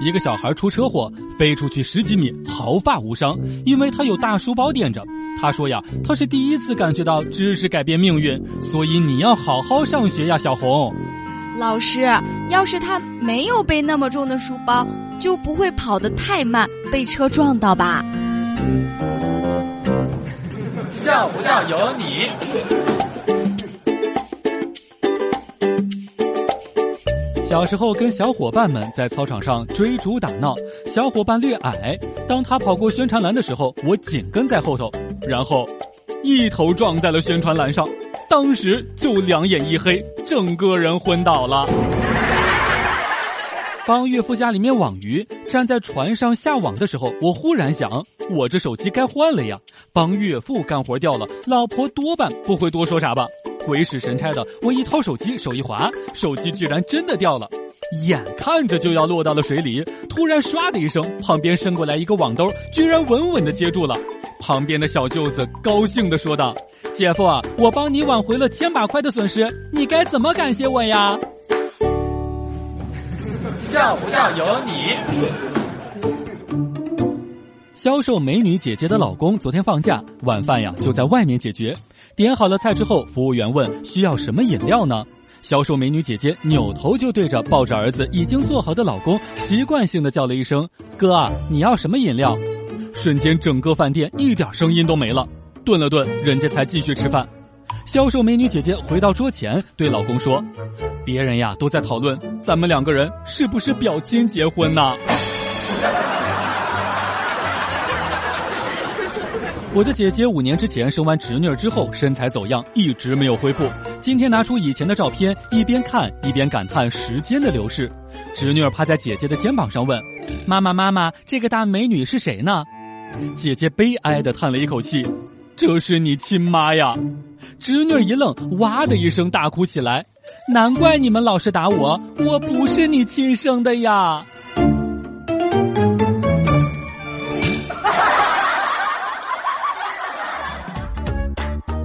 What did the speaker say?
一个小孩出车祸，飞出去十几米，毫发无伤，因为他有大书包垫着。他说呀，他是第一次感觉到知识改变命运，所以你要好好上学呀，小红。老师，要是他没有背那么重的书包，就不会跑得太慢，被车撞到吧？笑不笑由你。小时候跟小伙伴们在操场上追逐打闹，小伙伴略矮，当他跑过宣传栏的时候，我紧跟在后头，然后一头撞在了宣传栏上，当时就两眼一黑，整个人昏倒了。帮岳父家里面网鱼，站在船上下网的时候，我忽然想，我这手机该换了呀。帮岳父干活掉了，老婆多半不会多说啥吧。鬼使神差的，我一掏手机，手一滑，手机居然真的掉了，眼看着就要落到了水里，突然唰的一声，旁边伸过来一个网兜，居然稳稳的接住了。旁边的小舅子高兴的说道：“姐夫，我帮你挽回了千把块的损失，你该怎么感谢我呀？”笑不笑由你。销售美女姐姐的老公昨天放假，晚饭呀就在外面解决。点好了菜之后，服务员问需要什么饮料呢？销售美女姐姐扭头就对着抱着儿子已经做好的老公，习惯性的叫了一声：“哥，你要什么饮料？”瞬间整个饭店一点声音都没了。顿了顿，人家才继续吃饭。销售美女姐姐回到桌前，对老公说：“别人呀都在讨论咱们两个人是不是表亲结婚呢？”我的姐姐五年之前生完侄女之后，身材走样，一直没有恢复。今天拿出以前的照片，一边看一边感叹时间的流逝。侄女趴在姐姐的肩膀上问：“妈妈，妈妈，这个大美女是谁呢？”姐姐悲哀的叹了一口气：“这是你亲妈呀！”侄女一愣，哇的一声大哭起来：“难怪你们老是打我，我不是你亲生的呀！”